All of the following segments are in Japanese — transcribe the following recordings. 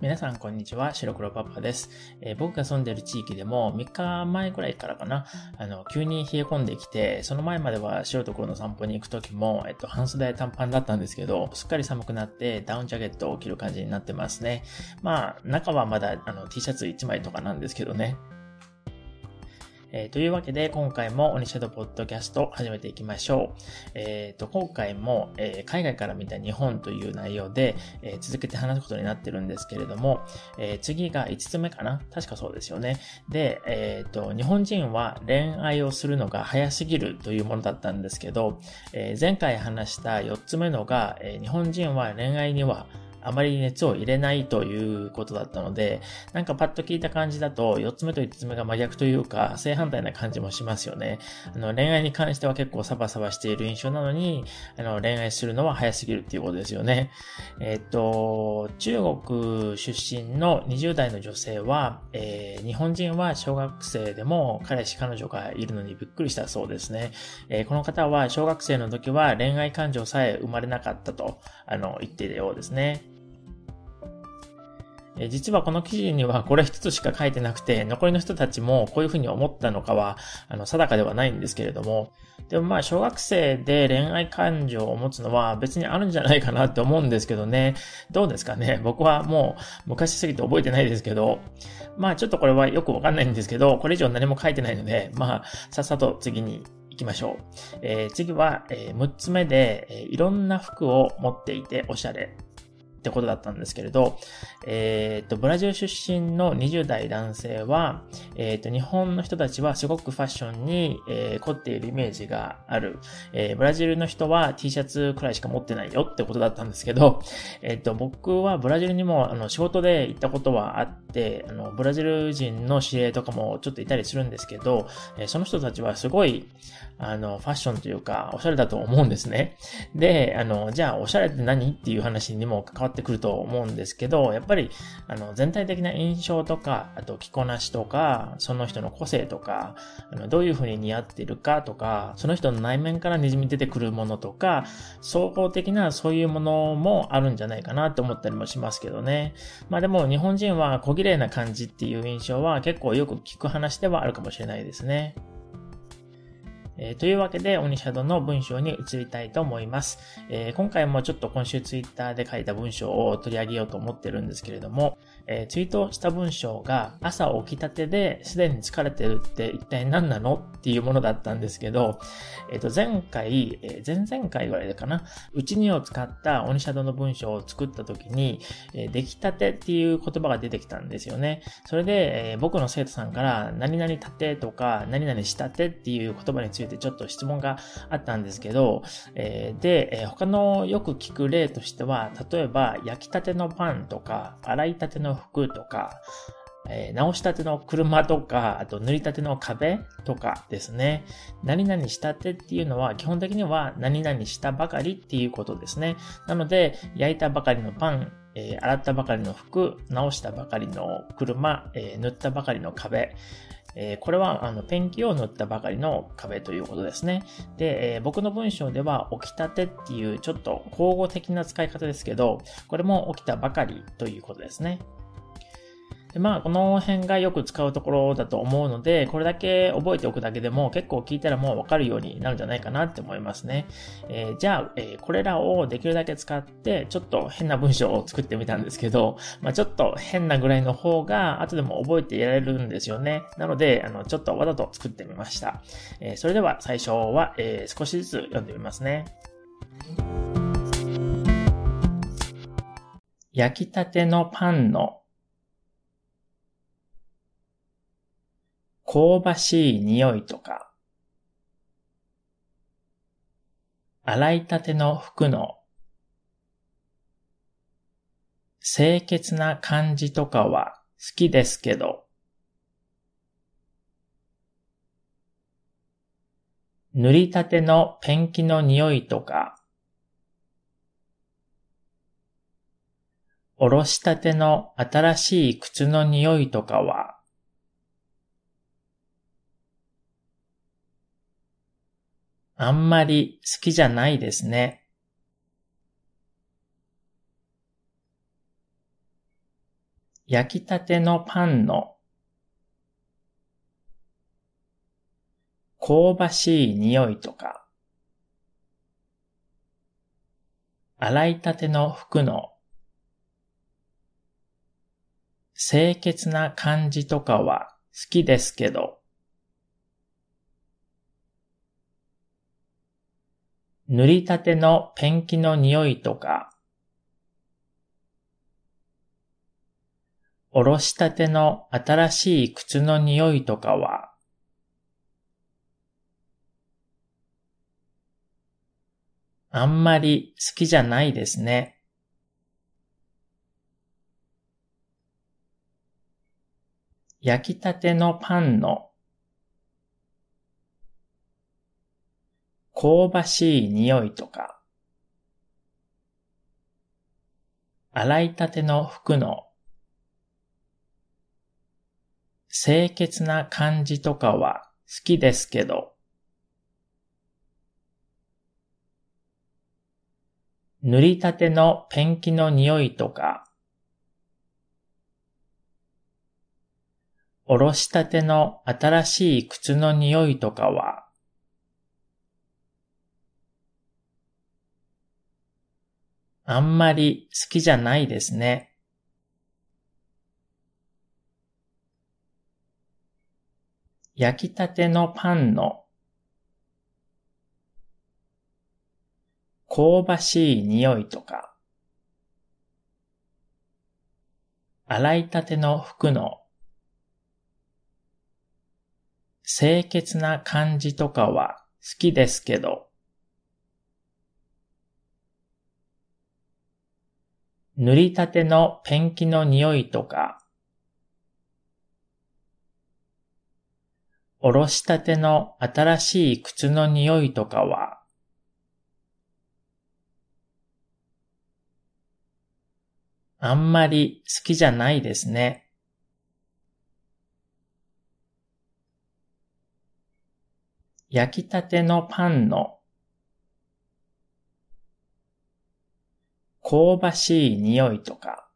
皆さん、こんにちは。白黒パパです、えー、僕が住んでる地域でも3日前くらいからかな、あの、急に冷え込んできて、その前までは白と黒の散歩に行く時も、えっと、半袖短パンだったんですけど、すっかり寒くなってダウンジャケットを着る感じになってますね。まあ、中はまだあの T シャツ1枚とかなんですけどね。えー、というわけで、今回もオニシャドポッドキャスト始めていきましょう。えっ、ー、と、今回も、えー、海外から見た日本という内容で、え続けて話すことになってるんですけれども、え次が5つ目かな確かそうですよね。で、えっ、と、日本人は恋愛をするのが早すぎるというものだったんですけど、え前回話した4つ目のが、え日本人は恋愛にはあまり熱を入れないということだったので、なんかパッと聞いた感じだと、4つ目と5つ目が真逆というか、正反対な感じもしますよね。あの、恋愛に関しては結構サバサバしている印象なのに、あの、恋愛するのは早すぎるっていうことですよね。えっと、中国出身の20代の女性は、えー、日本人は小学生でも彼氏彼女がいるのにびっくりしたそうですね。えー、この方は小学生の時は恋愛感情さえ生まれなかったと、あの、言っているようですね。え実はこの記事にはこれ一つしか書いてなくて、残りの人たちもこういうふうに思ったのかは、あの、定かではないんですけれども、でもまあ、小学生で恋愛感情を持つのは別にあるんじゃないかなって思うんですけどね。どうですかね？僕はもう昔すぎて覚えてないですけど、まあちょっとこれはよくわかんないんですけど、これ以上何も書いてないので、まあ、さっさと次に行きましょう。えー、次は、え、6つ目で、え、いろんな服を持っていておしゃれ。ってことだったんですけれど、えっ、と、ブラジル出身の20代男性は、えっ、と、日本の人たちはすごくファッションに、えー、凝っているイメージがある。え、ブラジルの人は T シャツくらいしか持ってないよってことだったんですけど、えっ、と、僕はブラジルにも、あの、仕事で行ったことはあって、あの、ブラジル人の知り合いとかもちょっといたりするんですけど、えその人たちはすごい、あの、ファッションというか、おしゃれだと思うんですね。で、あの、じゃあ、おしゃれって何？っていう話にも関わってくると思うんですけど、やっぱり、あの、全体的な印象とか、あと着こなしとか、その人の個性とか、あの、どういうふうに似合ってるかとか、その人の内面から滲み出てくるものとか、総合的なそういうものもあるんじゃないかなって思ったりもしますけどね。まあでも、日本人は小綺麗な感じっていう印象は結構よく聞く話ではあるかもしれないですね。えー、というわけで、オニシャドの文章に移りたいと思います。えー、今回もちょっと今週ツイッターで書いた文章を取り上げようと思ってるんですけれども、えー、ツイートした文章が朝起きたてですでに疲れてるって一体何なのっていうものだったんですけど、えっ、と、前回、え前々回ぐらいかな、うちにを使ったオニシャドの文章を作った時に、え出来たてっていう言葉が出てきたんですよね。それで、え僕の生徒さんから、何々たてとか、何々したてっていう言葉についててちょっと質問があったんですけど、えー、で、えー、他のよく聞く例としては、例えば焼きたてのパンとか、洗いたての服とか、えー、直したての車とか、あと塗りたての壁とかですね。何々したてっていうのは基本的には何々したばかりっていうことですね。なので、焼いたばかりのパン、えー、洗ったばかりの服、直したばかりの車、えー、塗ったばかりの壁、えー、これはあのペンキを塗ったばかりの壁ということですね。で、えー、僕の文章では起きたてっていうちょっと交互的な使い方ですけど、これも起きたばかりということですね。でまあ、この辺がよく使うところだと思うので、これだけ覚えておくだけでも結構聞いたらもうわかるようになるんじゃないかなって思いますね。えー、じゃあ、えー、これらをできるだけ使って、ちょっと変な文章を作ってみたんですけど、まあ、ちょっと変なぐらいの方が後でも覚えていられるんですよね。なので、あの、ちょっとわざと作ってみました。えー、それでは最初は、え少しずつ読んでみますね。焼きたてのパンの香ばしい匂いとか、洗いたての服の清潔な感じとかは好きですけど、塗りたてのペンキの匂いとか、おろしたての新しい靴の匂いとかはあんまり好きじゃないですね。焼きたてのパンの香ばしい匂いとか、洗いたての服の清潔な感じとかは好きですけど、塗りたてのペンキの匂いとか、おろしたての新しい靴の匂いとかは、あんまり好きじゃないですね。焼きたてのパンの香ばしい匂いとか、洗いたての服の清潔な感じとかは好きですけど、塗りたてのペンキの匂いとか、おろしたての新しい靴の匂いとかは、あんまり好きじゃないですね。焼きたてのパンの香ばしい匂いとか、洗いたての服の清潔な感じとかは好きですけど、塗りたてのペンキの匂いとか、おろしたての新しい靴の匂いとかは、あんまり好きじゃないですね。焼きたてのパンの香ばしい匂いとか、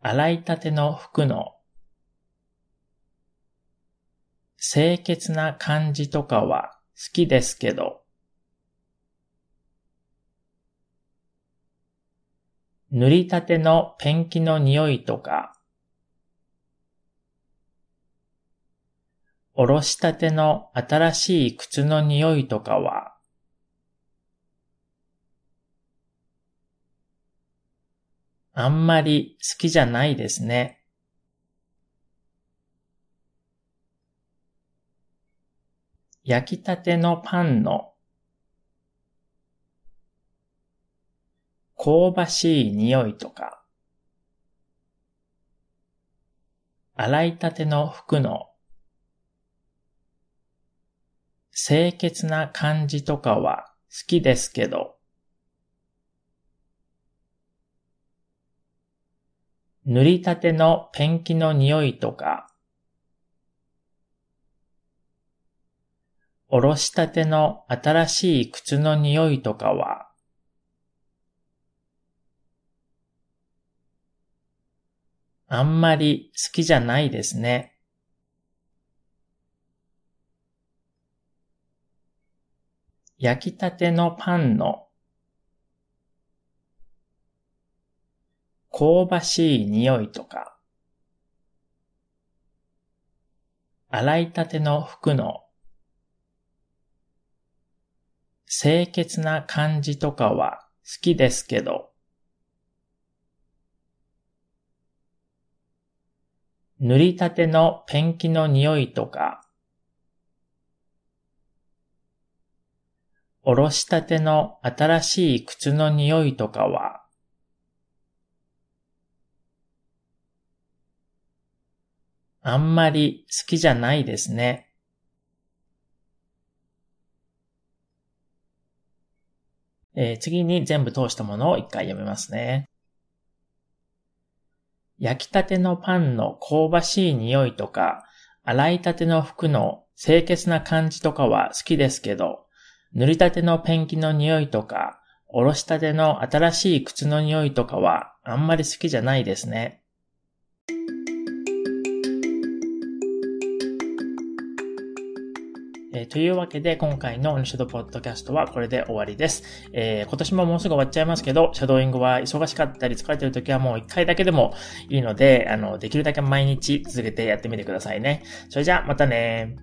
洗いたての服の清潔な感じとかは好きですけど、塗りたてのペンキの匂いとか、おろしたての新しい靴の匂いとかはあんまり好きじゃないですね。焼きたてのパンの香ばしい匂いとか、洗いたての服の清潔な感じとかは好きですけど、塗りたてのペンキの匂いとか、おろしたての新しい靴の匂いとかは、あんまり好きじゃないですね。焼きたてのパンの香ばしい匂いとか、洗いたての服の清潔な感じとかは好きですけど、塗りたてのペンキの匂いとか、おろしたての新しい靴の匂いとかはあんまり好きじゃないですね。えー、次に全部通したものを一回読みますね。焼きたてのパンの香ばしい匂いとか、洗いたての服の清潔な感じとかは好きですけど、塗りたてのペンキの匂いとか、おろしたての新しい靴の匂いとかはあんまり好きじゃないですね。えー、というわけで、今回のオニシャドポッドキャストはこれで終わりです。えー、今年ももうすぐ終わっちゃいますけど、シャドーイングは忙しかったり疲れてる時はもう一回だけでもいいので、あの、できるだけ毎日続けてやってみてくださいね。それじゃあ、またね